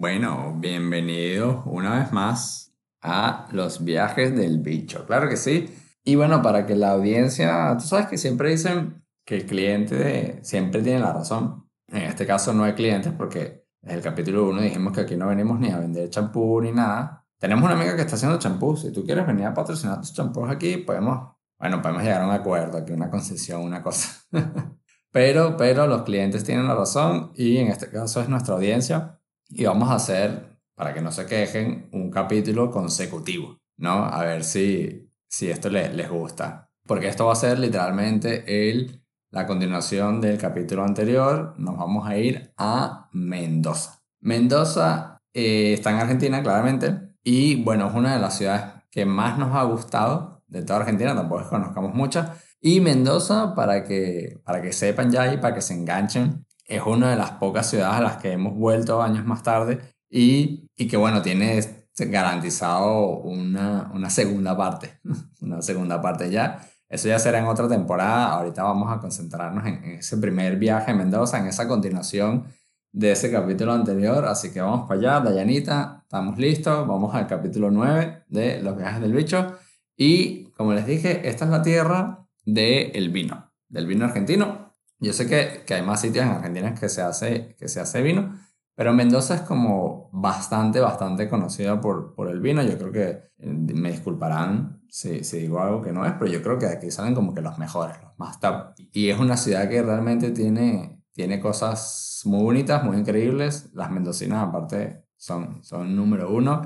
Bueno, bienvenido una vez más a los viajes del bicho. Claro que sí. Y bueno, para que la audiencia, tú sabes que siempre dicen que el cliente siempre tiene la razón. En este caso no hay clientes porque en el capítulo 1 dijimos que aquí no venimos ni a vender champú ni nada. Tenemos una amiga que está haciendo champú. Si tú quieres venir a patrocinar tus champús aquí, podemos, bueno, podemos llegar a un acuerdo, aquí una concesión, una cosa. pero, pero los clientes tienen la razón y en este caso es nuestra audiencia y vamos a hacer, para que no se quejen, un capítulo consecutivo, ¿no? A ver si, si esto les, les gusta. Porque esto va a ser literalmente el, la continuación del capítulo anterior. Nos vamos a ir a Mendoza. Mendoza eh, está en Argentina, claramente. Y bueno, es una de las ciudades que más nos ha gustado de toda Argentina. Tampoco es que conozcamos muchas. Y Mendoza, para que, para que sepan ya y para que se enganchen, es una de las pocas ciudades a las que hemos vuelto años más tarde y, y que bueno, tiene garantizado una, una segunda parte, una segunda parte ya. Eso ya será en otra temporada. Ahorita vamos a concentrarnos en, ese primer viaje a Mendoza, en esa continuación de ese capítulo anterior. Así que vamos para allá, Dayanita, estamos listos. Vamos al capítulo 9 de Los viajes del bicho. Y como les dije, esta es la tierra del vino, del vino argentino. Yo sé que, que, hay más sitios en Argentina que se, hace, que se hace vino, pero Mendoza es como bastante, bastante conocida por, por el vino. Yo creo que eh, me disculparán si, si, digo algo que no es, pero yo creo que de aquí salen como que los mejores, los más top. Y es una ciudad que realmente tiene, tiene cosas muy bonitas, muy increíbles. Las mendocinas aparte son, son número uno.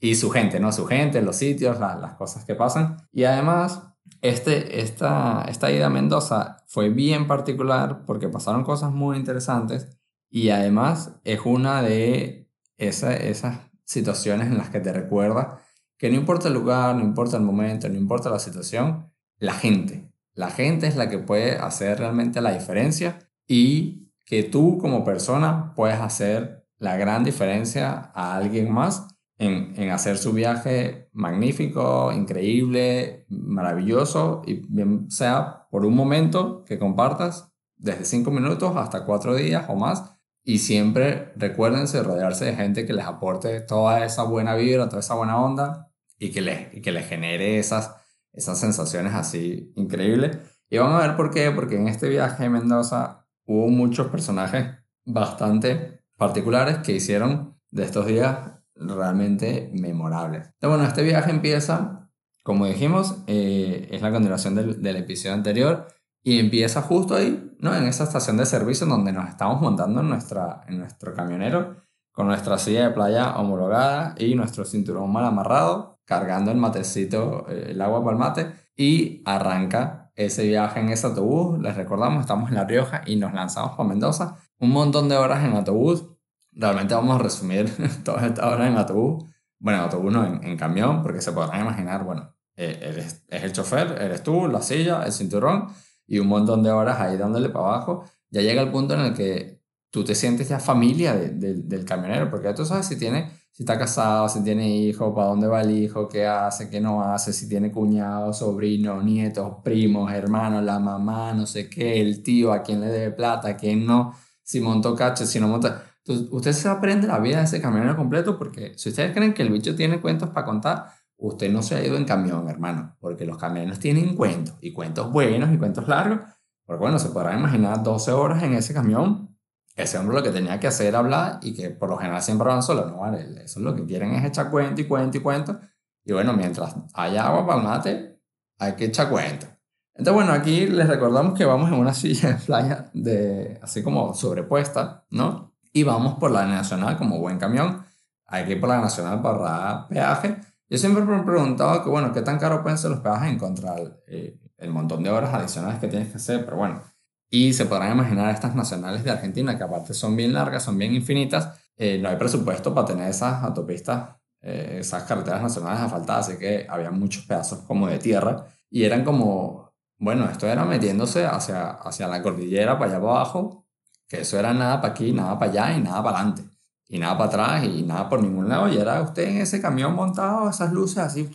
Y su gente, ¿no? Su gente, los sitios, las cosas que pasan. Y además este, esta, esta ida a Mendoza fue bien particular porque pasaron cosas muy interesantes y además es una de esas situaciones en las que te recuerda que no importa el lugar, no importa el momento, no importa la situación, la gente. La gente es la que puede hacer realmente la diferencia y que tú como persona puedes hacer la gran diferencia a alguien más en, hacer su viaje magnífico, increíble, maravilloso, y bien sea por un momento que compartas, desde cinco minutos hasta cuatro días o más, y siempre recuérdense rodearse de gente que les aporte toda esa buena vibra, toda esa buena onda, y que les, y que les genere esas, esas sensaciones así increíbles. Y vamos a ver por qué, porque en este viaje a Mendoza hubo muchos personajes bastante particulares que hicieron de estos días realmente memorables. Entonces, bueno, este viaje empieza, como dijimos, eh, es la continuación del, del, episodio anterior y empieza justo ahí, ¿no? En esa estación de servicio donde nos estamos montando en, nuestra, en nuestro camionero con nuestra silla de playa homologada y nuestro cinturón mal amarrado, cargando el matecito, eh, el agua para el mate y arranca ese viaje en ese autobús. Les recordamos, estamos en La Rioja y nos lanzamos para Mendoza. Un montón de horas en autobús, realmente vamos a resumir todas estas horas en autobús. Bueno, en autobús no, en, camión, porque se podrán imaginar, bueno, eh, es el chofer, eres tú, la silla, el cinturón y un montón de horas ahí dándole para abajo. Ya llega el punto en el que tú te sientes ya familia del camionero, porque ya tú sabes si tiene, si está casado, si tiene hijo, para dónde va el hijo, qué hace, qué no hace, si tiene cuñados, sobrinos, nietos, primos, hermanos, la mamá, no sé qué, el tío, a quién le debe plata, a quién no, si montó cacho, si no monta entonces, usted se aprende la vida de ese camionero completo porque si ustedes creen que el bicho tiene cuentos para contar, usted no se ha ido en camión, hermano, porque los camiones tienen cuentos y cuentos buenos y cuentos largos. Porque bueno, se podrá imaginar 12 horas en ese camión. Ese hombre lo que tenía que hacer era hablar y que por lo general siempre van solos. No, vale, eso es lo que quieren es echar cuento y cuento y cuento. Y bueno, mientras haya agua para el mate, hay que echar cuento. Entonces, bueno, aquí les recordamos que vamos en una silla de playa de, así como sobrepuesta, ¿no? Y vamos por la nacional como buen camión. Hay que ir por la nacional para peaje. Yo siempre me he preguntado que, bueno, qué tan caro pueden ser los peajes en contra eh, el montón de horas adicionales que tienes que hacer, pero bueno. Y se podrán imaginar estas nacionales de Argentina, que aparte son bien largas, son bien infinitas. Eh, no hay presupuesto para tener esas autopistas, eh, esas carreteras nacionales asfaltadas, así que había muchos pedazos como de tierra. Y eran como, bueno, esto era metiéndose hacia, hacia la cordillera, para allá abajo, que eso era nada para aquí, nada para allá y nada para adelante. Y nada para atrás y nada por ningún lado. Y era usted en ese camión montado, esas luces así,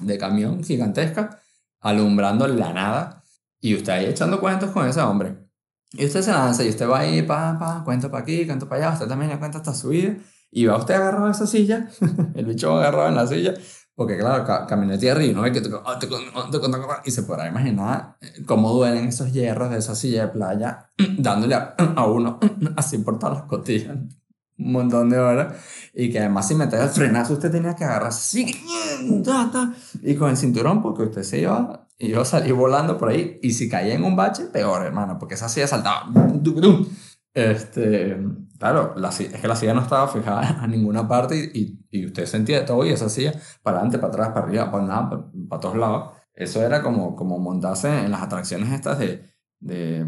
de camión gigantesca, alumbrando la nada. Y usted ahí echando cuentos con ese hombre. Y usted se lanza y usted va ahí, pa, pa, cuento para aquí, cuento para allá. Usted también le cuenta hasta su vida. Y va usted agarrado a esa silla, el bicho agarrado en la silla, porque claro, ca caminé tierra y no ve que y se podrá imaginar eh, cómo duelen esos hierros de esa silla de playa, dándole a, uno así por todas las costillas. Un montón de horas. Y que además si metes el frenazo usted tenía que agarrar así y con el cinturón porque usted se iba y a salir volando por ahí. Y si caía en un bache peor hermano porque esa silla saltaba. Este claro la, es que la silla no estaba fijada a ninguna parte y, y, usted sentía todo y esa silla para adelante para atrás para arriba para nada para, todos lados eso era como como montarse en las atracciones estas de, de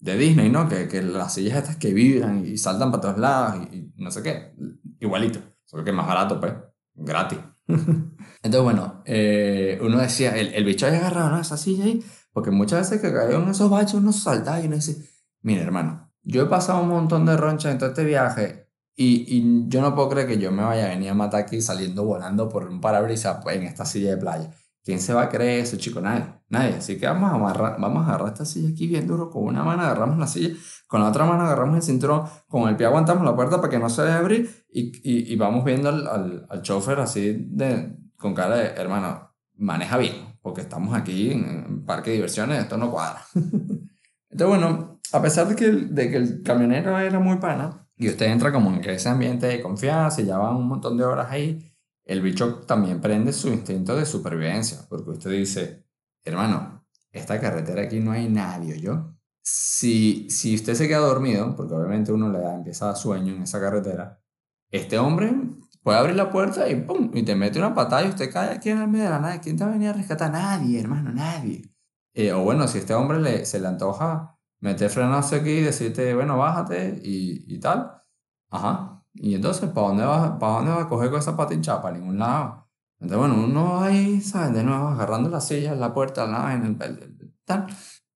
de Disney, ¿no? Que, que las sillas estas que vibran y saltan para todos lados y, no sé qué. Igualito. Solo que más barato, pues. Gratis. Entonces, bueno, eh, uno decía, el, el bicho había agarrado ¿no? esa silla ahí, porque muchas veces que caían en esos baches uno saltaba y uno decía, mira hermano, yo he pasado un montón de ronchas en todo este viaje y, y, yo no puedo creer que yo me vaya a venir a matar aquí saliendo volando por un parabrisas pues, en esta silla de playa. ¿Quién se va a creer eso, chico? Nadie, nadie. Así que vamos a, amarrar, vamos a agarrar esta silla aquí bien duro. Con una mano agarramos la silla, con la otra mano agarramos el cinturón, con el pie aguantamos la puerta para que no se a abrir y, y, vamos viendo al, al, chofer así de, con cara de, hermano, maneja bien, porque estamos aquí en, un parque de diversiones, esto no cuadra. Entonces, bueno, a pesar de que, de que el camionero era muy pana, y usted entra como en ese ambiente de confianza y ya un montón de horas ahí, el bicho también prende su instinto de supervivencia, porque usted dice, hermano, esta carretera aquí no hay nadie, ¿yo? Si, si usted se queda dormido, porque obviamente uno le da, empieza a dar sueño en esa carretera, este hombre puede abrir la puerta y ¡pum! y te mete una patada y usted cae aquí en el medio de la nada. ¿Quién te va a venir a rescatar? Nadie, hermano, nadie. Eh, o bueno, si este hombre le, se le antoja meter frenazo aquí y decirte, bueno, bájate y, y tal, ajá, y entonces, ¿para dónde vas, para dónde vas a coger con esa pata hinchada? Para ningún lado. Entonces, bueno, uno ahí, ¿sabes? De nuevo, agarrando la silla, la puerta, la, en el, tal,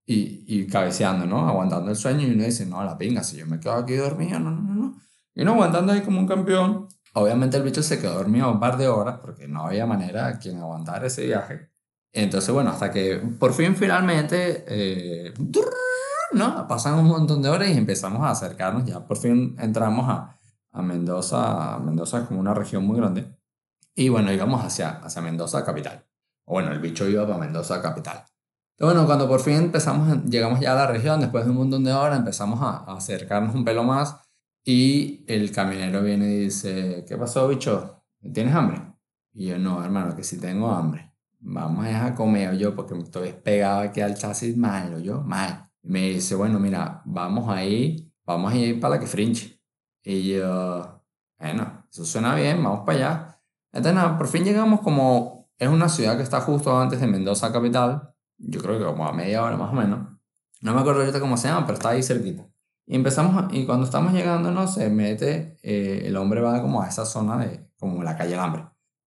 y, y cabeceando, ¿no? Aguantando el sueño y uno dice, no, la pinga, si yo me quedo aquí dormido, no, no, no. Y uno aguantando ahí como un campeón. Obviamente el bicho se quedó dormido un par de horas porque no había manera de quien aguantara ese viaje. Entonces, bueno, hasta que por fin finalmente, eh, ¿no? Pasan un montón de horas y empezamos a acercarnos, ya por fin entramos a, a Mendoza. Mendoza es como una región muy grande. Y bueno, íbamos hacia, hacia Mendoza capital. O bueno, el bicho iba para Mendoza capital. Bueno, cuando por fin empezamos, llegamos ya a la región, después de un montón de horas, empezamos a, acercarnos un pelo más. Y el camionero viene y dice, ¿qué pasó, bicho? ¿Tienes hambre? Y yo, no, hermano, que si tengo hambre. Vamos a comer yo, porque estoy pegado aquí al chasis malo, yo, mal. Me dice, bueno, mira, vamos a ir, vamos a ir para la que frinche. Y yo, bueno, eso suena bien, vamos para allá. Entonces, nada, por fin llegamos como, es una ciudad que está justo antes de Mendoza capital, yo creo que como a media hora más o menos. No me acuerdo ahorita cómo se llama, pero está ahí cerquita. Y empezamos, y cuando estamos llegando, no se mete, eh, el hombre va como a esa zona de, como la calle del hambre.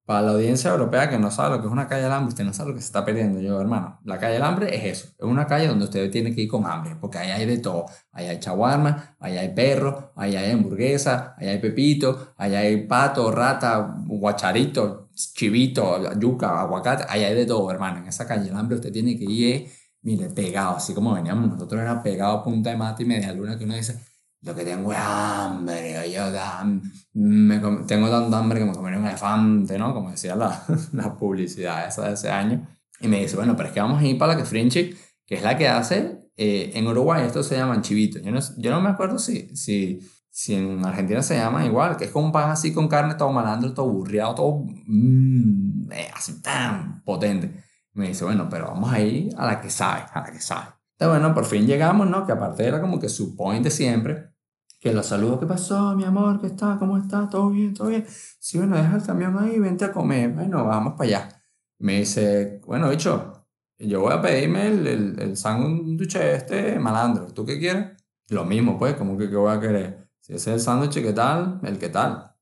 Para la audiencia europea que no sabe lo que es una calle del hambre, usted no sabe lo que se está perdiendo. Yo, hermano, la calle del hambre es eso. Es una calle donde usted tiene que ir con hambre, porque ahí hay de todo. Ahí hay chaguarma, ahí hay perro, ahí hay hamburguesa, ahí hay pepito, ahí hay pato, rata, guacharito, chivito, yuca, aguacate. Ahí hay de todo, hermano. En esa calle del hambre usted tiene que ir, mire, pegado, así como veníamos nosotros, era pegado a punta de mate y media luna, que uno dice, lo que tengo es hambre, yo me, tengo tanta hambre que me comeré un elefante, ¿no? Como decía la, la publicidad esa de ese año. Y me dice, bueno, pero es que vamos a ir para la que Frinchik, que es la que hace, eh, en Uruguay esto se llama chivito. Yo no, yo no me acuerdo si, si, si en Argentina se llama igual, que es como un pan así con carne, todo malandro, todo burriado, todo mmm, así tan potente. me dice, bueno, pero vamos a ir a la que sabe, a la que sabe. Entonces, bueno, por fin llegamos, ¿no? Que aparte era como que su point de siempre, que los saludo, ¿qué pasó, mi amor? ¿Qué está? ¿Cómo está? ¿Todo bien? ¿Todo bien? Sí, bueno, deja el camión ahí, vente a comer. Bueno, vamos para allá. Me dice, bueno, bicho, yo voy a pedirme el, el, el sándwich este malandro. ¿Tú qué quieres? Lo mismo, pues, como que qué voy a querer. Si ese es el sándwich, ¿qué tal? El qué tal.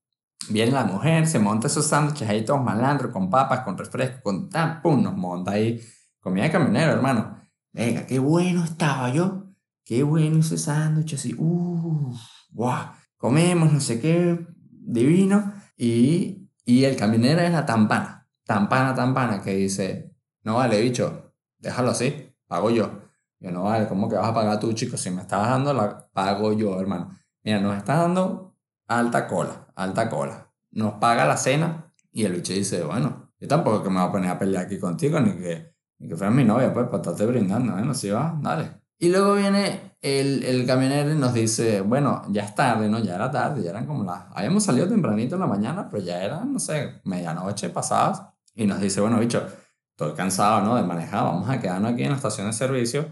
Viene la mujer, se monta esos sándwiches ahí todos malandros, con papas, con refresco, con tan, pum, nos monta ahí. Comida de camionero, hermano. Venga, qué bueno estaba yo. Qué bueno ese sándwich así. Uh, wow. Comemos, no sé qué, divino. Y, y el camionero es la tampana. Tampana, tampana, que dice, no vale, bicho, déjalo así, pago yo. Yo no vale, ¿cómo que vas a pagar tú, chico? Si me estás dando, la pago yo, hermano. Mira, nos está dando alta cola, alta cola. Nos paga la cena y el bicho dice, bueno, yo tampoco que me voy a poner a pelear aquí contigo, ni que, ni que fuera mi novia, pues, para estarte brindando, bueno, si va, dale. Y luego viene el, el camionero y nos dice, bueno, ya es tarde, ¿no? Ya era tarde, ya eran como las... Habíamos salido tempranito en la mañana, pero ya era, no sé, medianoche pasadas. Y nos dice, bueno, bicho, estoy cansado, ¿no? De manejar, vamos a quedarnos aquí en la estación de servicio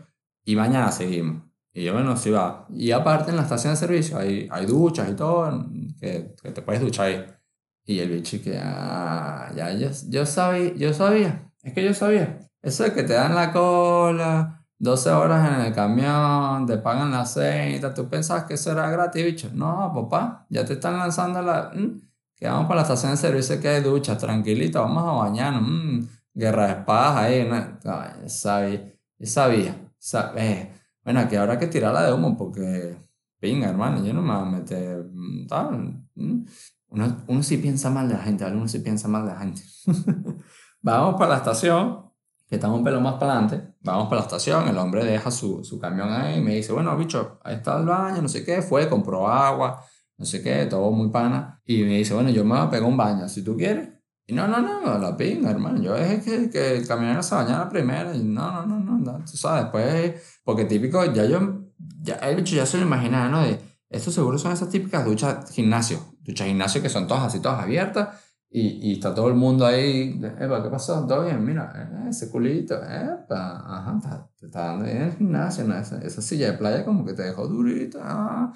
y mañana seguimos. Y yo, bueno, sí va. Y aparte en la estación de servicio hay, hay duchas y todo, que, que te puedes duchar ahí. Y el bicho que, ah, ya, yo, yo sabía, yo sabía, es que yo sabía. Eso de que te dan la cola, 12 horas en el camión, te pagan la cena, tú pensabas que eso era gratis, bicho. No, papá, ya te están lanzando la... que vamos para la estación de servicio que hay duchas, tranquilito, vamos a bañarnos. Mmm, guerra de espadas ahí, ¿no? sabía, sabía. Eh, bueno, aquí habrá que tirarla de humo porque, pinga, hermano, yo no me voy a meter... Mm, uno, uno sí piensa mal de la gente. Uno sí piensa mal de la gente. vamos para la estación, estamos un pelo más para adelante. Vamos para la estación, el hombre deja su, su camión ahí y me dice, bueno, bicho, ahí está el baño, no sé qué, fue, compró agua, no sé qué, todo muy pana. Y me dice, bueno, yo me voy a pegar un baño, si tú quieres. Y no, no, no, la pinga, hermano. Yo es que, que el camionero se bañara primero. Y no, no, no, no, no, tú sabes, después, porque típico, ya yo, ya el bicho ya se lo imaginaba, ¿no? De, esto seguro son esas típicas duchas gimnasio, duchas gimnasio que son todas así, todas abiertas. Y, y está todo el mundo ahí, ¿qué pasó? ¿Todo bien? Mira, eh, ese culito, ajá, está, te está dando bien el gimnasio, ¿no? Esa, esa, silla de playa como que te dejó durita. Ah.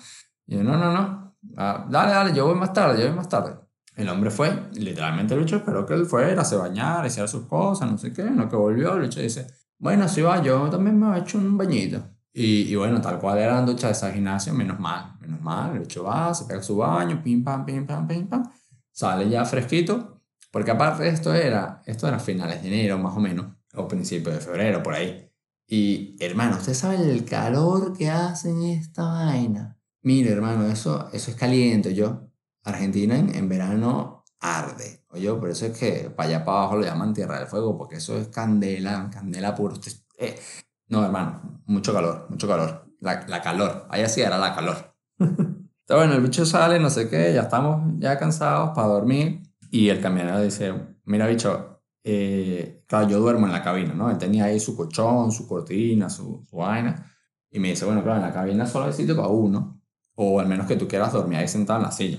Y yo, no, no, no, ah, dale, dale, yo voy más tarde, yo voy más tarde. El hombre fue, literalmente el bicho esperó que él fuera, se bañara, hiciera sus cosas, no sé qué, no que volvió, el bicho dice, bueno, si va, yo también me he hecho un bañito. Y, y bueno, tal cual eran duchas de esa gimnasio, menos mal, menos mal, el bicho va, se pega su baño, pim, pam, pim, pam, pim, pam, sale ya fresquito, porque aparte esto era, esto era finales de enero más o menos, o principios de febrero, por ahí. Y hermano, ¿usted sabe el calor que hace en esta vaina? Mire, hermano, eso, eso es caliente, yo. Argentina en, verano arde. Oye, por eso es que para allá para abajo lo llaman Tierra del Fuego, porque eso es candela, candela pura. Eh, no, hermano, mucho calor, mucho calor. La, la calor, allá sí era la calor. Entonces, bueno, el bicho sale, no sé qué, ya estamos ya cansados para dormir. Y el camionero dice, mira, bicho, eh, claro, yo duermo en la cabina, ¿no? Él tenía ahí su colchón, su cortina, su, su vaina. Y me dice, bueno, claro, en la cabina solo hay sitio para uno. O al menos que tú quieras dormir ahí sentado en la silla.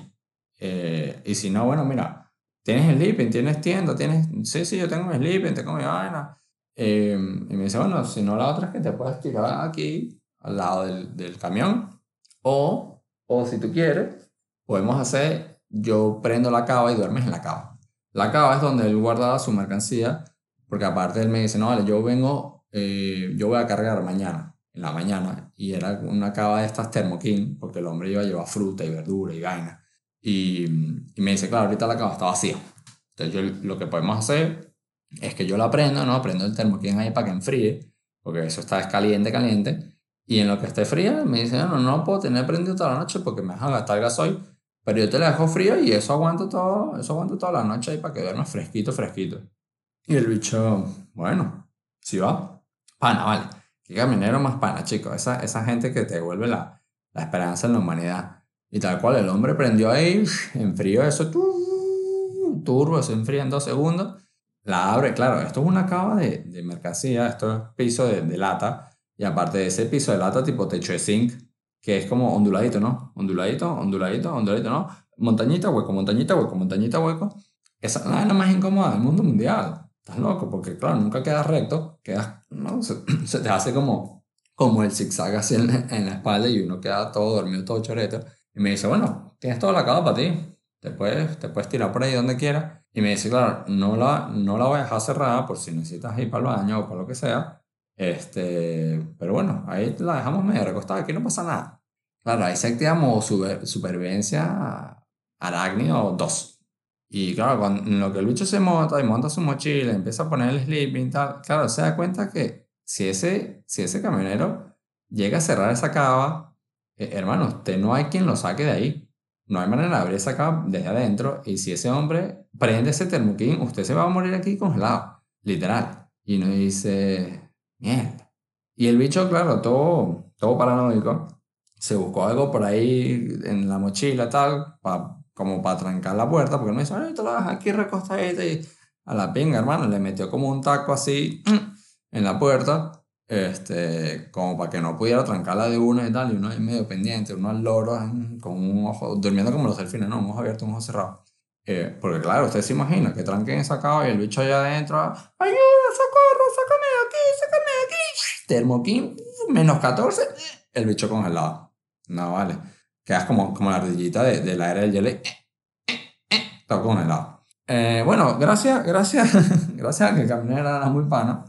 Eh, y si no, bueno, mira, tienes sleeping, tienes tienda, tienes, sí, sí, yo tengo mi sleeping, tengo mi vaina. Eh, y me dice, bueno, si no, la otra es que te puedes tirar aquí, al lado del, del camión. O, o si tú quieres, podemos hacer, yo prendo la cava y duermes en la cava. La cava es donde él guardaba su mercancía, porque aparte él me dice, no, vale, yo vengo, eh, yo voy a cargar mañana, en la mañana, y era una cava de estas Thermokin, porque el hombre iba a llevar fruta y verdura y vaina. Y, y, me dice, claro, ahorita la cava está vacía. Entonces yo, lo que podemos hacer es que yo la prendo, ¿no? Prendo el termoquín ahí para que enfríe, porque eso está caliente, caliente. Y en lo que esté fría, me dice, no, no puedo tener prendido toda la noche porque me vas a gastar gasoil. Pero yo te la dejo fría y eso aguanto, todo, eso aguanto toda la noche ahí para que duermas fresquito, fresquito. Y el bicho, bueno, si va. Pana, vale. Qué caminero más pana, chicos. Esa, esa gente que te devuelve la, la esperanza en la humanidad. Y tal cual, el hombre prendió ahí, enfrió eso, turbo, se enfría en dos segundos. La abre, claro, esto es una cava de, de mercancía, esto es piso de, de, lata. Y aparte de ese piso de lata tipo techo de zinc, que es como onduladito, ¿no? Onduladito, onduladito, onduladito, ¿no? Montañita, hueco, montañita, hueco, montañita, hueco. Esa es la más incómoda del mundo mundial. Estás loco, porque claro, nunca quedas recto, quedas, ¿no? Se, se te hace como, como el zigzag así en, en la espalda y uno queda todo dormido, todo choreto. Y me dice, bueno, tienes toda la cava para ti. Te puedes, te puedes tirar por ahí donde quieras. Y me dice, claro, no la, no la voy a dejar cerrada por si necesitas ir para el baño o para lo que sea. Este, pero bueno, ahí la dejamos medio recostada, aquí no pasa nada. Claro, ahí se activa modo super, supervivencia arácnido 2. Y claro, cuando, en lo que el bicho se monta y monta su mochila, empieza a poner el sleeping y tal, claro, se da cuenta que si ese, si ese camionero llega a cerrar esa cava, eh, hermano, usted no hay quien lo saque de ahí. No hay manera de abrir esa cava desde adentro. Y si ese hombre prende ese termoquín, usted se va a morir aquí congelado. Literal. Y uno dice, mierda. Y el bicho, claro, todo, todo paranoico, se buscó algo por ahí en la mochila, tal, pa, como para trancar la puerta, porque no dice, ay, te lo dejas aquí recostadito y a la pinga, hermano, le metió como un taco así en la puerta, este, como para que no pudiera trancarla de una y tal, y uno ahí medio pendiente, uno al loro con un ojo, durmiendo como los delfines, ¿no? Un ojo abierto, un ojo cerrado. Eh, porque claro, usted se imagina que tranquen esa cava y el bicho allá adentro, ayuda, socorro, sácame de aquí, sácame de aquí, termoquín, menos 14, el bicho congelado. No, vale. Quedas como, como la ardillita de, de la era del hielo, todo congelado. Eh, bueno, gracias, gracias, gracias a que el camionero era muy pana.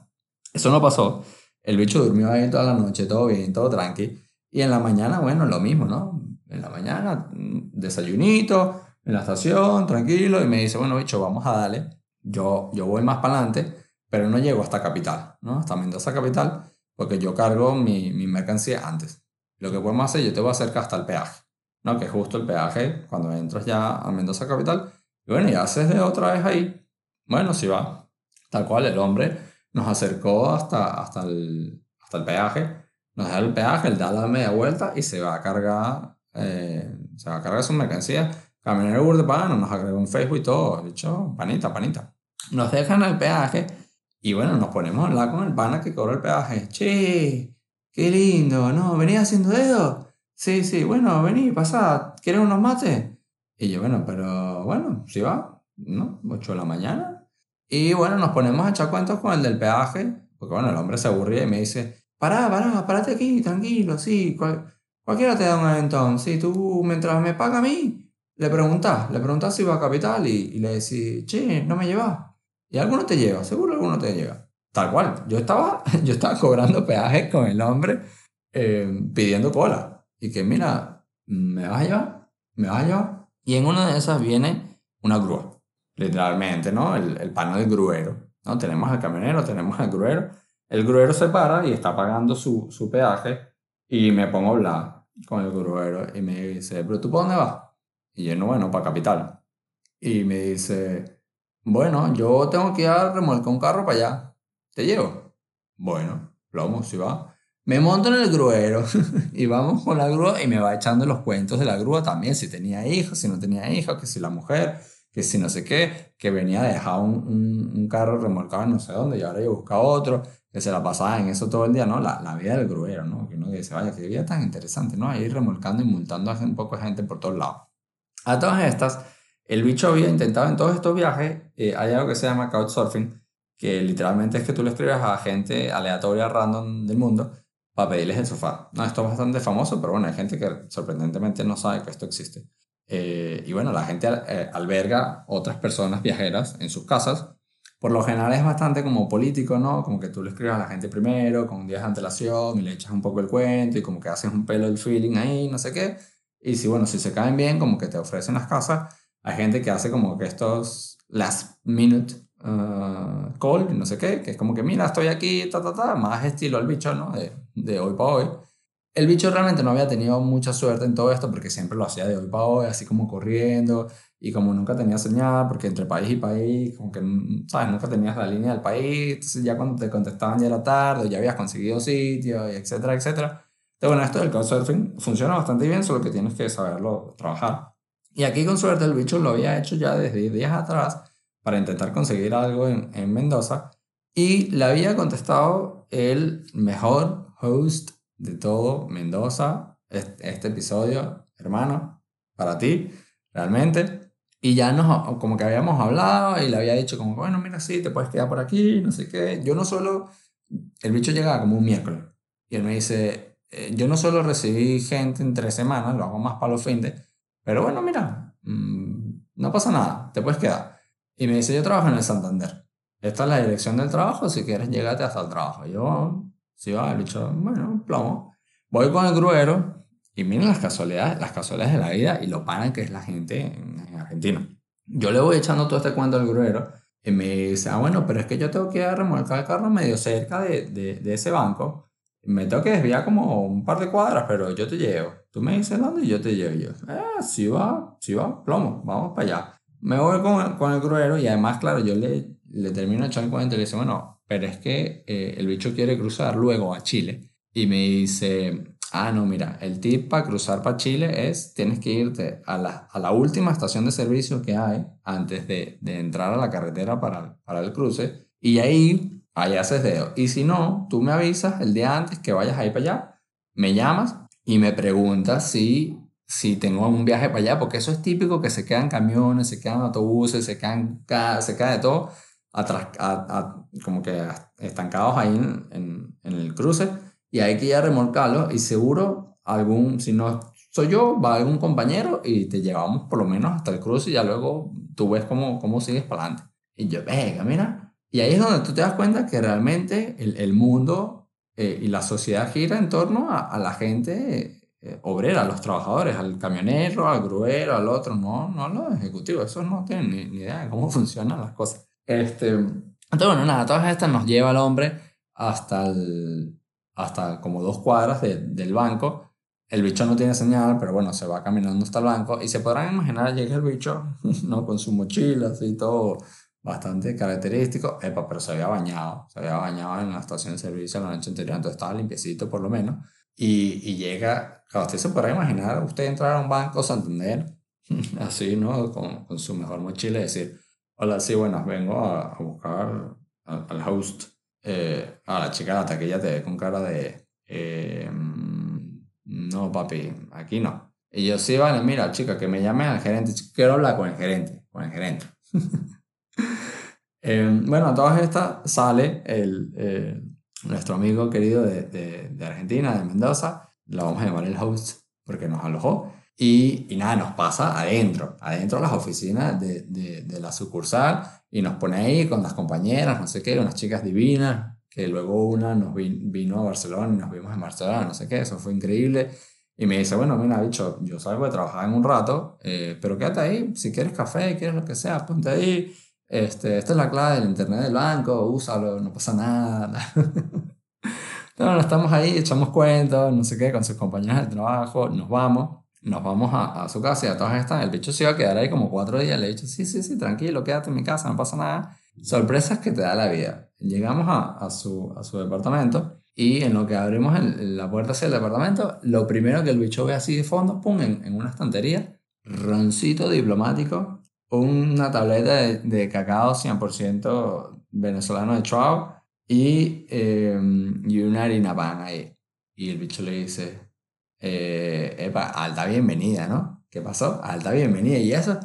Eso no pasó. El bicho durmió ahí toda la noche, todo bien, todo tranqui. Y en la mañana, bueno, lo mismo, ¿no? En la mañana, mm, desayunito, en la estación, tranquilo, y me dice, bueno, bicho, vamos a darle. Yo, yo voy más para adelante, pero no llego hasta Capital, ¿no? Hasta Mendoza Capital, porque yo cargo mi, mi mercancía antes. Lo que podemos hacer, yo te voy a acercar hasta el peaje, ¿no? Que es justo el peaje cuando entras ya a Mendoza Capital. Y bueno, y haces de otra vez ahí. Bueno, si va. Tal cual, el hombre nos acercó hasta, hasta, el, hasta el peaje, nos da el peaje, él da la media vuelta y se va a cargar, eh, se va a cargar su mercancía. Camionero de Pana nos agregó un Facebook y todo, dicho, panita, panita. Nos dejan el peaje y bueno, nos ponemos a hablar con el pana que cobra el peaje. Che, qué lindo, ¿no? ¿Venís haciendo dedo? Sí, sí, bueno, vení, pasá, ¿quieres unos mates? Y yo, bueno, pero bueno, si va, ¿no? 8 de la mañana, y bueno, nos ponemos a echar cuentos con el del peaje, porque bueno, el hombre se aburría y me dice, pará, pará, parate aquí, tranquilo, sí, cualquiera te da un aventón, sí, tú mientras me paga a mí, le preguntas, le preguntas si va a Capital y, le decís, che, no me llevas. Y alguno te lleva, seguro alguno te lleva. Tal cual, yo estaba, yo estaba cobrando peajes con el hombre eh, pidiendo cola. Y que mira, ¿me vas a llevar? ¿Me vas a llevar? Y en una de esas viene una grúa literalmente, ¿no? El, el panel del gruero, ¿no? Tenemos al camionero, tenemos al gruero. El gruero se para y está pagando su, su peaje y me pongo a hablar con el gruero y me dice, ¿pero tú para dónde vas? Y yo, no, bueno, para Capital. Y me dice, bueno, yo tengo que ir a remolcar un carro para allá. ¿Te llevo? Bueno, vamos, si va. Me monto en el gruero y vamos con la grúa y me va echando los cuentos de la grúa también, si tenía hijos, si no tenía hijos, que si la mujer, que si no sé qué, que venía a dejar un, un, carro remolcado no sé dónde y ahora yo busca otro, que se la pasaba en eso todo el día, ¿no? La, la vida del gruero, ¿no? Que uno dice, vaya, qué vida tan interesante, ¿no? Ahí remolcando y multando a un poco de gente por todos lados. A todas estas, el bicho había intentado en todos estos viajes, eh, hay algo que se llama couchsurfing, que literalmente es que tú le escribes a gente aleatoria, random del mundo, para pedirles el sofá. No, esto es bastante famoso, pero bueno, hay gente que sorprendentemente no sabe que esto existe. Eh, y bueno, la gente eh, alberga otras personas viajeras en sus casas. Por lo general es bastante como político, ¿no? Como que tú le escribes a la gente primero, con días de antelación, y le echas un poco el cuento, y como que haces un pelo del feeling ahí, no sé qué. Y si, bueno, si se caen bien, como que te ofrecen las casas. Hay gente que hace como que estos last minute uh, call, no sé qué, que es como que, mira, estoy aquí, ta, ta, ta, más estilo el bicho, ¿no? De, de hoy para hoy el bicho realmente no había tenido mucha suerte en todo esto porque siempre lo hacía de hoy para hoy, así como corriendo y como nunca tenía señal, porque entre país y país, como que, ¿sabes? Nunca tenías la línea del país, entonces ya cuando te contestaban ya era tarde, ya habías conseguido sitio, etcétera, etcétera. Entonces, bueno, esto del couchsurfing funciona bastante bien, solo que tienes que saberlo trabajar. Y aquí con suerte el bicho lo había hecho ya desde días atrás para intentar conseguir algo en, en Mendoza y le había contestado el mejor host de todo Mendoza, este, episodio, hermano, para ti, realmente. Y ya nos, como que habíamos hablado y le había dicho como, bueno, mira, sí, te puedes quedar por aquí, no sé qué. Yo no solo, el bicho llegaba como un miércoles. Y él me dice, eh, yo no solo recibí gente en tres semanas, lo hago más para los fines, pero bueno, mira, mm, no pasa nada, te puedes quedar. Y me dice, yo trabajo en el Santander. Esta es la dirección del trabajo, si quieres, llegate hasta el trabajo. Yo, si va, el bicho, bueno, plomo. Voy con el gruero y miren las casualidades, las casualidades de la vida y lo paran que es la gente en, Argentina. Yo le voy echando todo este cuento al gruero y me dice, ah, bueno, pero es que yo tengo que ir a remolcar el carro medio cerca de, de, de ese banco. Me tengo que desviar como un par de cuadras, pero yo te llevo. Tú me dices dónde y yo te llevo. Y yo, eh, si va, si va, plomo, vamos para allá. Me voy con, con el gruero y además, claro, yo le, le termino el cuento y le dice, bueno, pero es que eh, el bicho quiere cruzar luego a Chile y me dice, Ah, no, mira, el tip para cruzar para Chile es, tienes que irte a la, a la última estación de servicio que hay antes de, de entrar a la carretera para, para el cruce y ahí, ahí haces dedo. Y si no, tú me avisas el día antes que vayas ahí para allá, me llamas y me preguntas si, si tengo un viaje para allá, porque eso es típico que se quedan camiones, se quedan autobuses, se quedan, se queda de todo, atrás, como que estancados ahí en, en, en el cruce y hay que ir a remolcarlo y seguro algún, si no soy yo, va algún compañero y te llevamos por lo menos hasta el cruce y ya luego tú ves cómo, cómo sigues para adelante. Y yo, venga, mira. Y ahí es donde tú te das cuenta que realmente el, el mundo eh, y la sociedad gira en torno a, a la gente eh, obrera, a los trabajadores, al camionero, al gruero, al otro, no, no a los ejecutivos. Esos no tienen ni, ni, idea de cómo funcionan las cosas. Este, entonces, bueno, nada, todas estas nos lleva al hombre hasta el, hasta como dos cuadras del banco. El bicho no tiene señal, pero bueno, se va caminando hasta el banco y se podrán imaginar, llega el bicho, ¿no? Con su mochila, así todo bastante característico. Epa, pero se había bañado, se había bañado en la estación de servicio la noche anterior, entonces estaba limpiecito por lo menos. Y, y llega, claro, usted se podrá imaginar, usted entrar a un banco Santander, así, ¿no? Con, con su mejor mochila y decir, hola, sí, bueno, vengo a, a buscar al, al host eh, a la chica de la taquilla te ve con cara de, eh, no papi, aquí no. Y yo sí, vale, mira chica, que me llame al gerente, quiero hablar con el gerente, con el gerente. eh, bueno, a todas estas sale el, eh, nuestro amigo querido de, de, Argentina, de Mendoza, lo vamos a llamar el host porque nos alojó. Y, y nada, nos pasa adentro, adentro de las oficinas de, de, de la sucursal y nos pone ahí con las compañeras, no sé qué, unas chicas divinas, que luego una nos vino a Barcelona y nos vimos en Barcelona, no sé qué, eso fue increíble. Y me dice, bueno, mira, bicho, yo salgo de trabajar en un rato, eh, pero quédate ahí, si quieres café, quieres lo que sea, ponte ahí. Este, esta es la clave del internet del banco, úsalo, no pasa nada. bueno, estamos ahí, echamos cuentos, no sé qué, con sus compañeras de trabajo, nos vamos nos vamos a, a, su casa y a todas estas, el bicho se iba a quedar ahí como cuatro días. Le he dicho, sí, sí, sí, tranquilo, quédate en mi casa, no pasa nada. Sorpresas que te da la vida. Llegamos a, a su, a su departamento y en lo que abrimos el, la puerta hacia el departamento, lo primero que el bicho ve así de fondo, pum, en, en una estantería, roncito diplomático, una tableta de, de cacao 100% venezolano de Trout y, eh, y una harina pan ahí. Y el bicho le dice, eh, epa, alta bienvenida, ¿no? ¿Qué pasó? Alta bienvenida. Y eso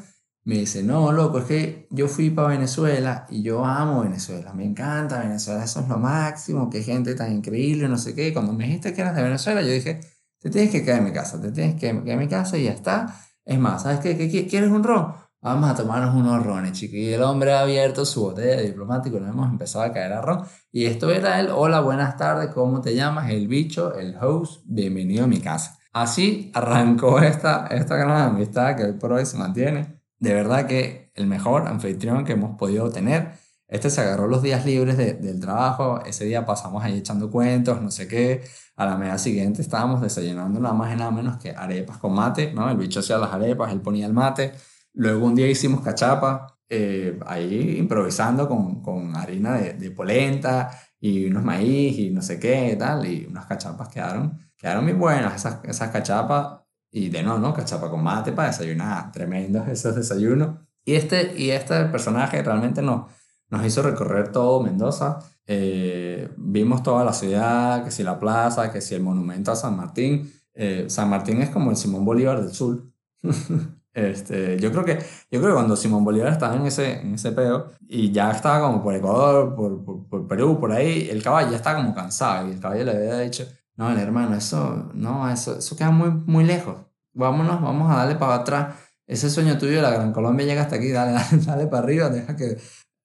me dice, no, loco, es que yo fui para Venezuela y yo amo Venezuela, me encanta Venezuela, eso es lo máximo, qué gente tan increíble, no sé qué. Cuando me dijiste que eras de Venezuela, yo dije, te tienes que quedar en mi casa, te tienes que quedar en mi casa y ya está. Es más, ¿sabes qué? ¿Qué, quieres un ron? Vamos a tomarnos unos rones, chiqui. Y el hombre ha abierto su botella de diplomático, nos hemos empezado a caer a ron. Y esto era él, hola, buenas tardes, ¿cómo te llamas? El bicho, el host, bienvenido a mi casa. Así arrancó esta, esta gran amistad que hoy por hoy se mantiene. De verdad que el mejor anfitrión que hemos podido tener. Este se agarró los días libres de, del trabajo, ese día pasamos ahí echando cuentos, no sé qué. A la media siguiente estábamos desayunando nada más y nada menos que arepas con mate, ¿no? El bicho hacía las arepas, él ponía el mate Luego un día hicimos cachapa, eh, ahí improvisando con, con harina de, polenta y unos maíz y no sé qué y tal, y unas cachapas quedaron, quedaron muy buenas esas, esas cachapas, y de no, ¿no? Cachapa con mate para desayunar, tremendos esos desayunos. Y este, y este personaje realmente nos, nos hizo recorrer todo Mendoza. Eh, vimos toda la ciudad, que si la plaza, que si el monumento a San Martín. Eh, San Martín es como el Simón Bolívar del Sur. Este, yo, creo que, yo creo que cuando Simón Bolívar estaba en ese, en ese peo y ya estaba como por Ecuador, por, por, por, Perú, por ahí, el caballo ya estaba como cansado y el caballo le había dicho, no, el hermano, eso, no, eso, eso queda muy, muy lejos. Vámonos, vamos a darle para atrás. Ese sueño tuyo de la Gran Colombia llega hasta aquí, dale, dale, dale para arriba, deja que,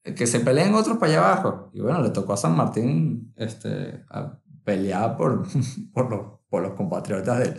que se peleen otros para allá abajo. Y bueno, le tocó a San Martín este, a pelear por, por, los, por los compatriotas del,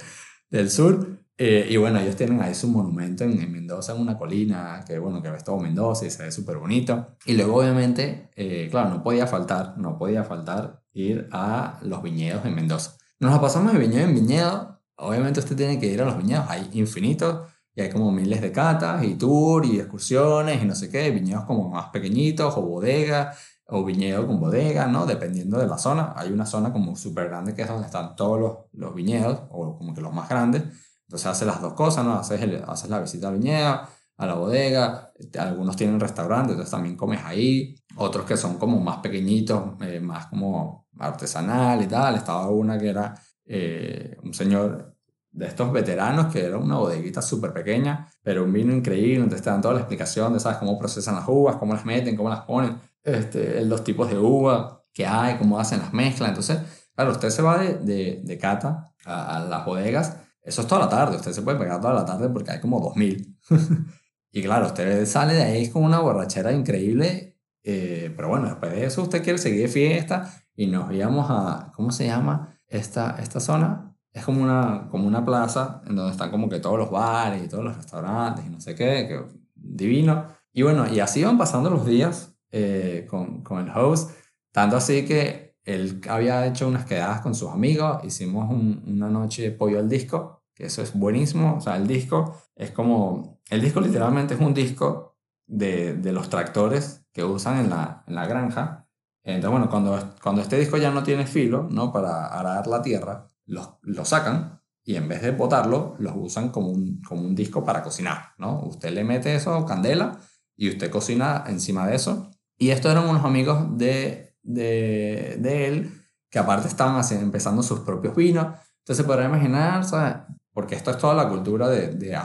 del sur. Eh, y bueno, ellos tienen ahí su monumento en, en, Mendoza, en una colina, que bueno, que ves todo Mendoza y se ve súper bonito. Y luego obviamente, eh, claro, no podía faltar, no podía faltar ir a los viñedos en Mendoza. Nos la pasamos de viñedo en viñedo. Obviamente usted tiene que ir a los viñedos, hay infinitos y hay como miles de catas y tour y excursiones y no sé qué, viñedos como más pequeñitos o bodegas o viñedo con bodega, ¿no? Dependiendo de la zona. Hay una zona como súper grande que es donde están todos los, los, viñedos, o como que los más grandes. Entonces haces las dos cosas, ¿no? Haces, haces la visita al viñedo, a la bodega. Este, algunos tienen restaurantes, entonces también comes ahí. Otros que son como más pequeñitos, eh, más como artesanal y tal. Estaba una que era eh, un señor de estos veteranos que era una bodeguita súper pequeña, pero un vino increíble. Entonces te dan toda la explicación de, ¿sabes? Cómo procesan las uvas, cómo las meten, cómo las ponen este, los tipos de uva que hay, cómo hacen las mezclas. Entonces, claro, usted se va de, de, de cata a, las bodegas, eso es toda la tarde, usted se puede pegar toda la tarde porque hay como 2000. y claro, usted sale de ahí con una borrachera increíble, eh, pero bueno, después de eso usted quiere seguir de fiesta y nos íbamos a, ¿cómo se llama esta, esta zona? Es como una, como una plaza en donde están como que todos los bares y todos los restaurantes y no sé qué, que divino. Y bueno, y así van pasando los días eh, con, con, el host, tanto así que él había hecho unas quedadas con sus amigos, hicimos una noche pollo al disco, que eso es buenísimo, o sea, el disco es como, el disco literalmente es un disco de, de los tractores que usan en la, en la granja, entonces, bueno, cuando, cuando este disco ya no tiene filo, ¿no? Para arar la tierra, lo, lo sacan y en vez de botarlo, los usan como un, como un disco para cocinar, ¿no? Usted le mete eso, candela, y usted cocina encima de eso y estos eran unos amigos de, de, de él que aparte estaban así, empezando sus propios vinos. Entonces se podrá imaginar, ¿sabes? Porque esto es toda la cultura de, de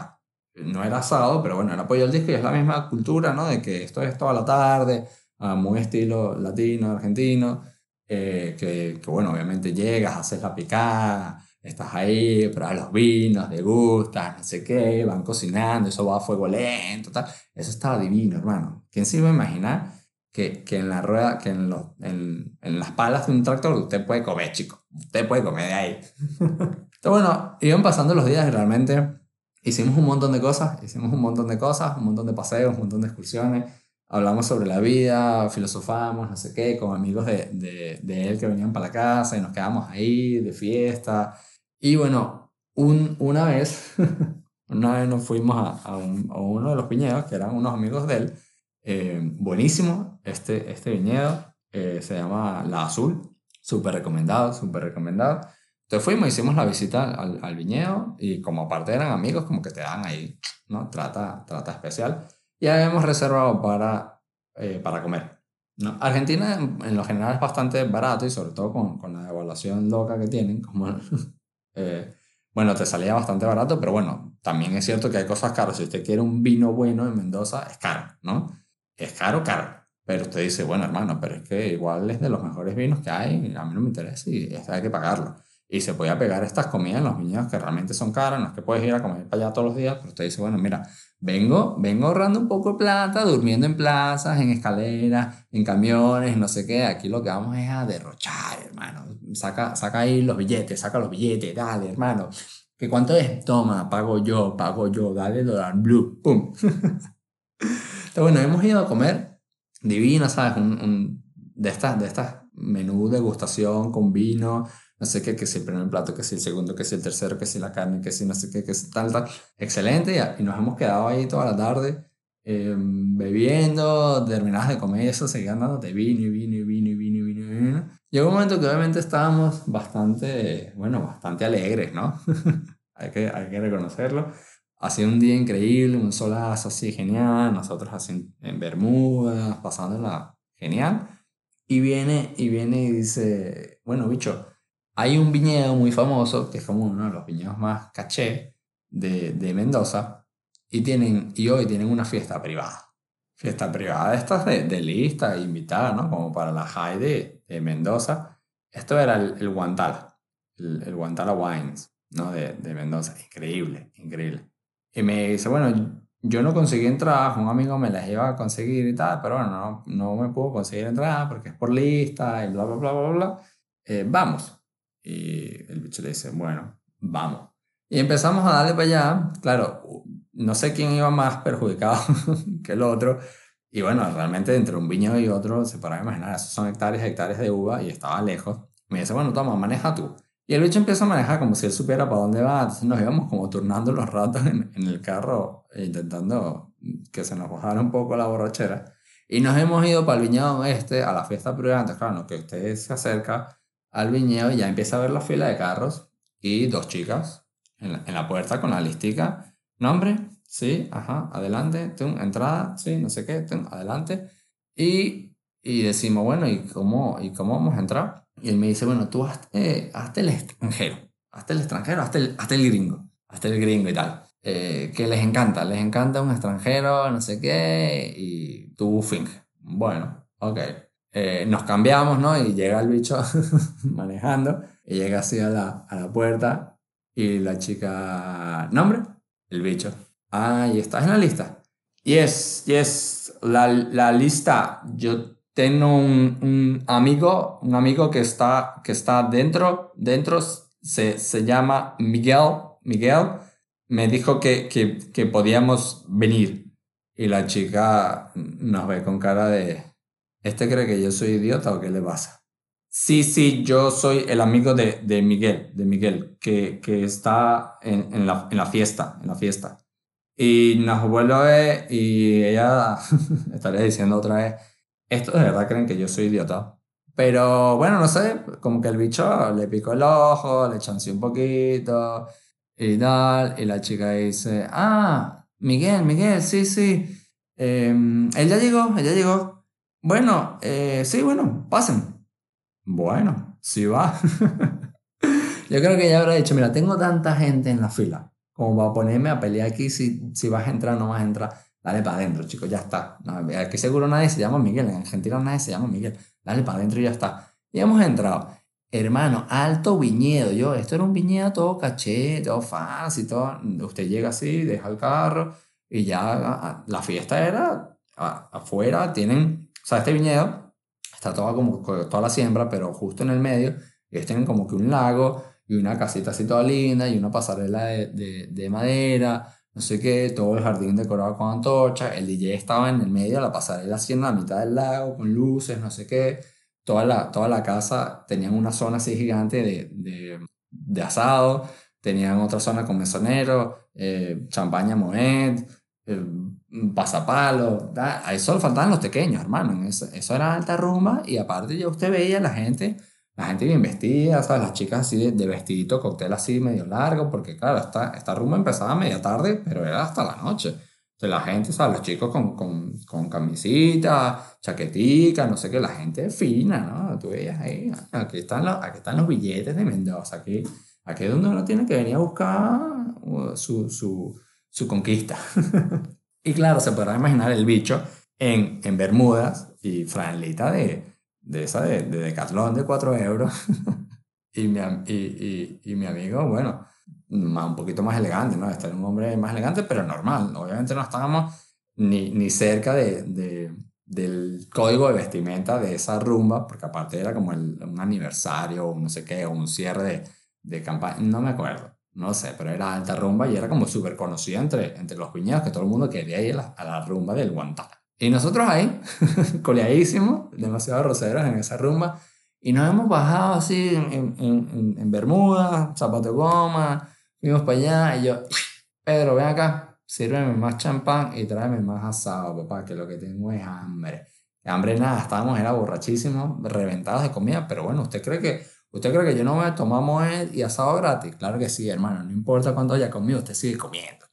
no era asado, pero bueno, era pollo al disco y es la misma cultura, ¿no? De que esto es toda la tarde, ah, muy estilo latino, argentino, eh, que, que, bueno, obviamente llegas, haces la picada, estás ahí, pruebas los vinos, degustas, no sé qué, van cocinando, eso va a fuego lento, tal. Eso estaba divino, hermano. ¿Quién se iba a imaginar que, que en la rueda, que en, los, en, en, las palas de un tractor usted puede comer, chico. Usted puede comer de ahí. Entonces, bueno, iban pasando los días y realmente hicimos un montón de cosas, hicimos un montón de cosas, un montón de paseos, un montón de excursiones. Hablamos sobre la vida, filosofamos, no sé qué, con amigos de, de, de él que venían para la casa y nos quedamos ahí de fiesta. Y bueno, un, una vez, una vez nos fuimos a, a, un, a uno de los piñedos, que eran unos amigos de él, eh, buenísimo este, este viñedo, eh, se llama La Azul, súper recomendado, súper recomendado. Entonces fuimos, hicimos la visita al, al, viñedo y como aparte eran amigos, como que te dan ahí, ¿no? Trata, trata especial. Y habíamos reservado para, eh, para comer. ¿no? Argentina en, lo general es bastante barato y sobre todo con, con la devaluación loca que tienen, como... bueno, te salía bastante barato, pero bueno, también es cierto que hay cosas caras. Si usted quiere un vino bueno en Mendoza, es caro, ¿no? es caro, caro. Pero usted dice, bueno, hermano, pero es que igual es de los mejores vinos que hay, a mí no me interesa y hay que pagarlo. Y se puede pegar estas comidas en los viñedos que realmente son caras, no es que puedes ir a comer para allá todos los días, pero usted dice, bueno, mira, vengo, vengo ahorrando un poco de plata, durmiendo en plazas, en escaleras, en camiones, no sé qué, aquí lo que vamos es a derrochar, hermano. Saca, saca ahí los billetes, saca los billetes, dale, hermano. ¿Que cuánto es? Toma, pago yo, pago yo, dale dólar blue, pum. bueno, hemos ido a comer divino, ¿sabes? Un, un, de estas de estas menú degustación con vino, no sé qué, que si el primer plato, que si el segundo, que si el tercero, que si la carne, que si no sé qué, que si tal, tal. Excelente, y, nos hemos quedado ahí toda la tarde eh, bebiendo, terminadas de comer eso, seguían de vino y vino y vino y vino y vino vino. Llegó un momento que obviamente estábamos bastante, bueno, bastante alegres, ¿no? hay, que, hay que reconocerlo. Ha sido un día increíble, un solazo así genial, nosotros así en Bermudas, pasándola genial. Y viene, y viene y dice, bueno, bicho, hay un viñedo muy famoso, que es como uno de los viñedos más caché de, de Mendoza, y, tienen, y hoy tienen una fiesta privada. Fiesta privada estas de, de lista, invitada, ¿no? Como para la high de, de Mendoza. Esto era el, el Guantala, el, el Guantala Wines, ¿no? De, de Mendoza. Increíble, increíble. Y me dice, bueno, yo no conseguí entradas, un amigo me las iba a conseguir y tal, pero bueno, no, no me puedo conseguir entradas porque es por lista y bla, bla, bla, bla, bla. Eh, vamos. Y el bicho le dice, bueno, vamos. Y empezamos a darle para allá. Claro, no sé quién iba más perjudicado que el otro. Y bueno, realmente entre un viñedo y otro se podrá imaginar, esos son hectáreas hectáreas de uva y estaba lejos. Me dice, bueno, toma, maneja tú. Y el bicho empieza a manejar como si él supiera para dónde va. Entonces nos íbamos como turnando los ratos en, en el carro, intentando que se nos bajara un poco la borrachera. Y nos hemos ido para el viñedo este, a la fiesta privada. Claro, que usted se acerca al viñedo y ya empieza a ver la fila de carros y dos chicas en la, en la puerta con la listica. Nombre, sí, ajá, adelante, tum, entrada, sí, no sé qué, tum, adelante. Y, y decimos, bueno, ¿y cómo, ¿y cómo vamos a entrar? Y él me dice, bueno, tú hazte, eh, hazte el extranjero, hazte el extranjero, hazte el, hazte el gringo, hazte el gringo y tal. Eh, que les encanta, les encanta un extranjero, no sé qué, y tú finge. Bueno, ok. Eh, nos cambiamos, ¿no? Y llega el bicho manejando, y llega así a la, a la puerta, y la chica, ¿nombre? El bicho. Ah, y estás en la lista. Yes, yes, la, la lista. Yo tengo un, amigo, un amigo que está, que está dentro, dentro se, se llama Miguel, Miguel me dijo que, que, que, podíamos venir. Y la chica nos ve con cara de, ¿este cree que yo soy idiota o qué le pasa? Sí, sí, yo soy el amigo de, de Miguel, de Miguel, que, que está en, en, la, en, la, fiesta, en la fiesta. Y nos vuelve y ella estaría diciendo otra vez, ¿esto de verdad creen que yo soy idiota? Pero bueno, no sé, como que el bicho le picó el ojo, le chanceó un poquito y tal, y la chica dice, ah, Miguel, Miguel, sí, sí, eh, él ya llegó, él ya llegó. Bueno, eh, sí, bueno, pasen. Bueno, sí va. Yo creo que ella habrá dicho, mira, tengo tanta gente en la fila, como para ponerme a pelear aquí si, si vas a entrar o no vas a entrar. Dale para adentro, chicos, ya está. No, aquí seguro nadie se llama Miguel, en Argentina nadie se llama Miguel. Dale para adentro y ya está. Y hemos entrado. Hermano, alto viñedo. Yo, esto era un viñedo todo caché, todo fácil, todo. Usted llega así, deja el carro y ya la fiesta era afuera. Tienen, o sea, este viñedo está toda como toda la siembra, pero justo en el medio, ellos tienen como que un lago y una casita así toda linda y una pasarela de, de, de madera, no sé qué, todo el jardín decorado con antorchas. El DJ estaba en el medio de la pasarela así en la mitad del lago con luces, no sé qué toda la, toda la casa tenían una zona así gigante de, de, de asado, tenían otra zona con mesonero, eh, champaña Moet, eh, pasapalo, ahí solo faltaban los pequeños, hermano, eso, eso, era alta rumba y aparte ya usted veía la gente, la gente bien vestida, ¿sabes? las chicas así de, de vestidito, cóctel así medio largo, porque claro, esta, esta rumba empezaba a media tarde, pero era hasta la noche. Entonces la gente, ¿sabes? Los chicos con, con, con camisita, chaquetica, no sé qué, la gente fina, ¿no? Tú veías ahí, aquí están los, aquí están los billetes de Mendoza, aquí, aquí es donde uno tiene que venir a buscar uh, su, su, su conquista. y claro, se podrá imaginar el bicho en, en Bermudas y franelita de, de esa de, de Decathlon de 4 euros. y, mi, y, y, y mi amigo, bueno un poquito más elegante, ¿no? Este un hombre más elegante, pero normal. Obviamente no estábamos ni, ni cerca de, de, del código de vestimenta de esa rumba, porque aparte era como el, un aniversario o no sé qué, o un cierre de, de campaña, no me acuerdo, no sé, pero era alta rumba y era como súper conocida entre, entre los viñedos, que todo el mundo quería ir a la, a la rumba del Guantánamo. Y nosotros ahí, coleadísimos, demasiado roceros en esa rumba, y nos hemos bajado así en, en, en, en Bermuda, zapato de goma, Fuimos para allá y yo, Pedro, ven acá, sírveme más champán y tráeme más asado, papá, que lo que tengo es hambre. Hambre nada, estábamos, era borrachísimos, reventados de comida, pero bueno, ¿usted cree que, usted cree que yo no me tomamos y asado gratis? Claro que sí, hermano, no importa cuánto haya comido, usted sigue comiendo.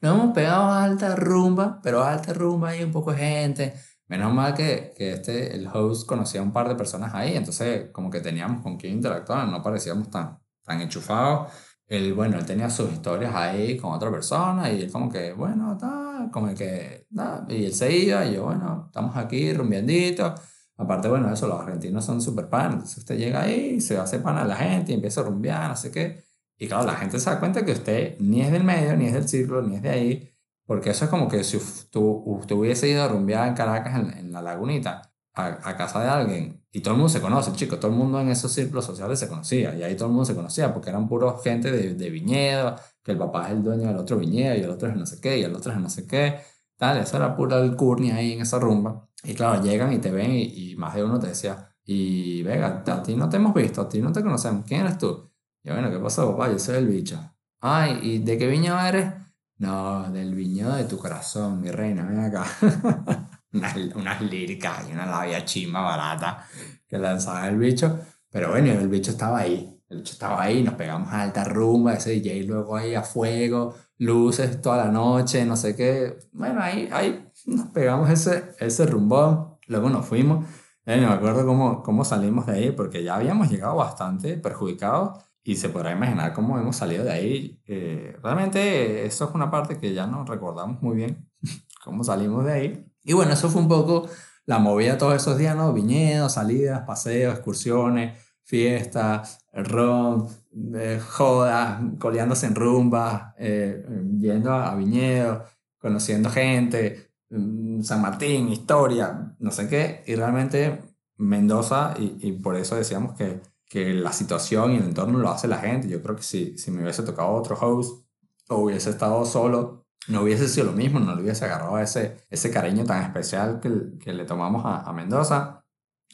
Nos hemos pegado a alta rumba, pero alta rumba y un poco de gente. Menos mal que, que este, el host conocía un par de personas ahí, entonces como que teníamos con quién interactuar, no parecíamos tan, tan enchufados él, bueno, él tenía sus historias ahí con otra persona y él como que, bueno, tal, como que, y él se iba y yo, bueno, estamos aquí rumbiandito. Aparte, bueno, eso, los argentinos son súper pan, entonces usted llega ahí, se hace pan a la gente y empieza a rumbear, no sé qué. Y claro, la gente se da cuenta que usted ni es del medio, ni es del círculo, ni es de ahí, porque eso es como que si usted, usted hubiese ido a rumbear en Caracas, en, en la lagunita, a, a, casa de alguien y todo el mundo se conoce, chicos, todo el mundo en esos círculos sociales se conocía y ahí todo el mundo se conocía porque eran puros gente de, de viñedo, que el papá es el dueño del otro viñedo y el otro es no sé qué y el otro es no sé qué, tal, eso era pura alcurnia ahí en esa rumba y claro, llegan y te ven y, y más de uno te decía, y venga, a ti no te hemos visto, a ti no te conocemos, ¿quién eres tú? Y bueno, ¿qué pasó, papá? Yo soy el bicho. Ay, ¿y de qué viñedo eres? No, del viñedo de tu corazón, mi reina, ven acá. unas, unas líricas y una labia chima barata que lanzaba el bicho. Pero bueno, el bicho estaba ahí. El bicho estaba ahí, nos pegamos a alta rumba, ese DJ luego ahí a fuego, luces toda la noche, no sé qué. Bueno, ahí, ahí nos pegamos ese, ese rumbón, luego nos fuimos. Eh, no me acuerdo cómo, cómo salimos de ahí, porque ya habíamos llegado bastante perjudicados y se podrá imaginar cómo hemos salido de ahí. Eh, realmente eso es una parte que ya no recordamos muy bien, cómo salimos de ahí. Y bueno, eso fue un poco la movida todos esos días, ¿no? Viñedos, salidas, paseos, excursiones, fiestas, ron, eh, jodas, coleándose en rumbas, eh, yendo a, viñedos, conociendo gente, mm, San Martín, historia, no sé qué. Y realmente Mendoza, y, y por eso decíamos que, que la situación y el entorno lo hace la gente. Yo creo que si, si me hubiese tocado otro host o hubiese estado solo, no hubiese sido lo mismo, no le hubiese agarrado ese, ese cariño tan especial que, que le tomamos a, Mendoza.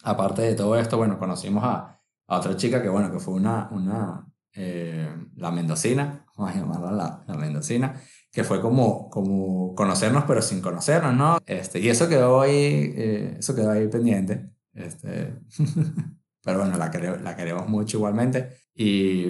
Aparte de todo esto, bueno, conocimos a, a otra chica que, bueno, que fue una, una eh, la mendocina, vamos a llamarla la, la, mendocina, que fue como, como conocernos pero sin conocernos, ¿no? Este, y eso quedó ahí, eh, eso quedó ahí pendiente. Este, pero bueno, la, la queremos mucho igualmente. Y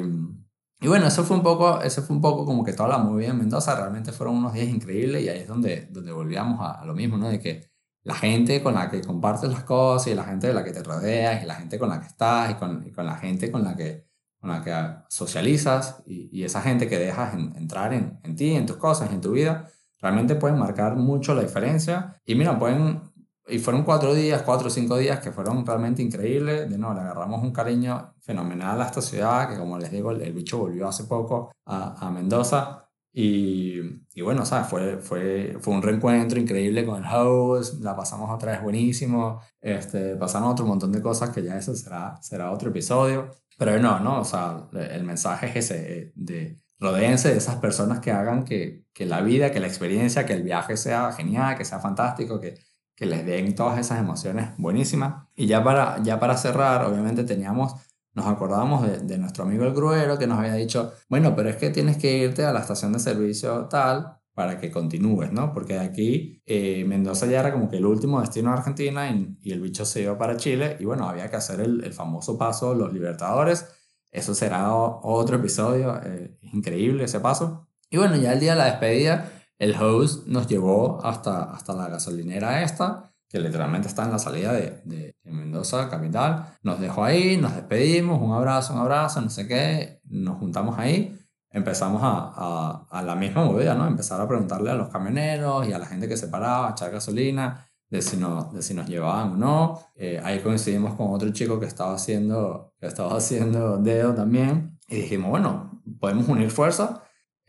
y bueno, eso fue un poco, eso fue un poco como que toda la movida en Mendoza, realmente fueron unos días increíbles y ahí es donde, donde volvíamos a, lo mismo, ¿no? De que la gente con la que compartes las cosas y la gente de la que te rodeas y la gente con la que estás y con, y con la gente con la que, con la que socializas y, y esa gente que dejas entrar en, en ti, en tus cosas, en tu vida, realmente pueden marcar mucho la diferencia. Y mira, pueden y fueron cuatro días, cuatro o cinco días que fueron realmente increíbles. De nuevo, le agarramos un cariño fenomenal a esta ciudad, que como les digo, el, bicho volvió hace poco a, a Mendoza. Y, y, bueno, ¿sabes? Fue, fue, fue un reencuentro increíble con el host, la pasamos otra vez buenísimo, este, pasaron otro montón de cosas que ya eso será, será otro episodio. Pero no, no, o sea, el mensaje es ese, eh, de rodeense de esas personas que hagan que, que la vida, que la experiencia, que el viaje sea genial, que sea fantástico, que, que les den todas esas emociones buenísimas. Y ya para, ya para cerrar, obviamente teníamos, nos acordábamos de, nuestro amigo el gruero que nos había dicho, bueno, pero es que tienes que irte a la estación de servicio tal para que continúes, ¿no? Porque de aquí eh, Mendoza ya era como que el último destino de Argentina y, el bicho se iba para Chile y bueno, había que hacer el, el famoso paso Los Libertadores. Eso será otro episodio, eh, increíble ese paso. Y bueno, ya el día de la despedida el host nos llevó hasta, hasta la gasolinera esta, que literalmente está en la salida de, de, Mendoza, capital. Nos dejó ahí, nos despedimos, un abrazo, un abrazo, no sé qué. Nos juntamos ahí, empezamos a, a, a la misma movida, ¿no? Empezar a preguntarle a los camioneros y a la gente que se paraba, a echar gasolina, de si, no, de si nos llevaban o no. Eh, ahí coincidimos con otro chico que estaba haciendo, que estaba haciendo dedo también. Y dijimos, bueno, podemos unir fuerzas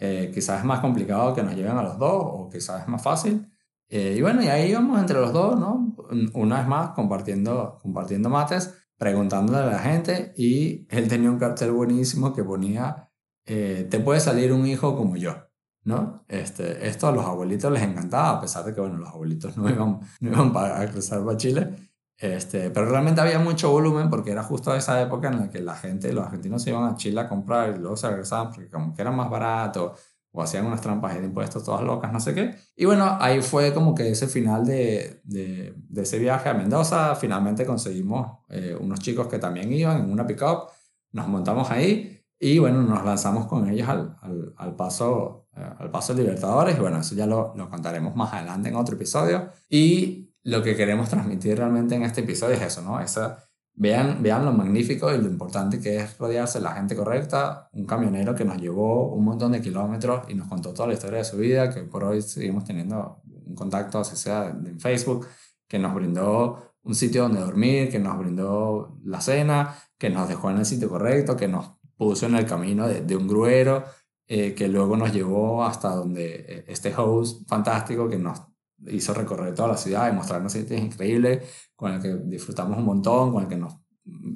eh, quizás es más complicado que nos lleven a los dos o quizás es más fácil. Eh, y bueno, y ahí íbamos entre los dos, ¿no? Una vez más compartiendo, compartiendo mates, preguntándole a la gente y él tenía un cartel buenísimo que ponía, eh, te puede salir un hijo como yo, ¿no? Este, esto a los abuelitos les encantaba, a pesar de que, bueno, los abuelitos no iban, no iban para, a cruzar para Chile. Este, pero realmente había mucho volumen porque era justo esa época en la que la gente, los argentinos se iban a Chile a comprar y luego se regresaban porque como que era más barato o hacían unas trampas de impuestos todas locas, no sé qué. Y bueno, ahí fue como que ese final de, de, de ese viaje a Mendoza. Finalmente conseguimos eh, unos chicos que también iban en una pickup, nos montamos ahí y bueno, nos lanzamos con ellos al, al, al paso, eh, al paso Libertadores. Y bueno, eso ya lo, lo contaremos más adelante en otro episodio. Y lo que queremos transmitir realmente en este episodio es eso, ¿no? Esa, vean, vean lo magnífico y lo importante que es rodearse de la gente correcta. Un camionero que nos llevó un montón de kilómetros y nos contó toda la historia de su vida, que por hoy seguimos teniendo un contacto, así sea en Facebook, que nos brindó un sitio donde dormir, que nos brindó la cena, que nos dejó en el sitio correcto, que nos puso en el camino de, de un gruero, eh, que luego nos llevó hasta donde eh, este host fantástico que nos hizo recorrer toda la ciudad y mostrarnos sitios increíbles con el que disfrutamos un montón, con el que nos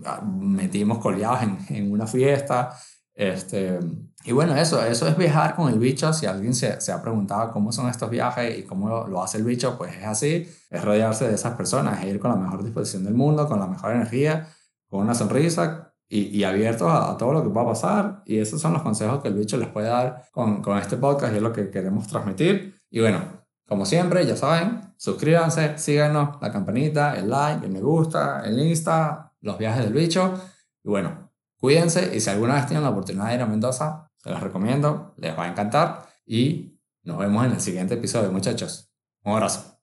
ah, metimos coleados en, en una fiesta. Este, y bueno, eso, eso es viajar con el bicho. Si alguien se, se, ha preguntado cómo son estos viajes y cómo lo hace el bicho, pues es así. Es rodearse de esas personas, es ir con la mejor disposición del mundo, con la mejor energía, con una sonrisa y, y abiertos a, a, todo lo que va a pasar. Y esos son los consejos que el bicho les puede dar con, con este podcast y es lo que queremos transmitir. Y bueno, como siempre, ya saben, suscríbanse, síganos, la campanita, el like, el me gusta, el Insta, los viajes del bicho. Y bueno, cuídense y si alguna vez tienen la oportunidad de ir a Mendoza, se los recomiendo, les va a encantar y nos vemos en el siguiente episodio, muchachos. Un abrazo.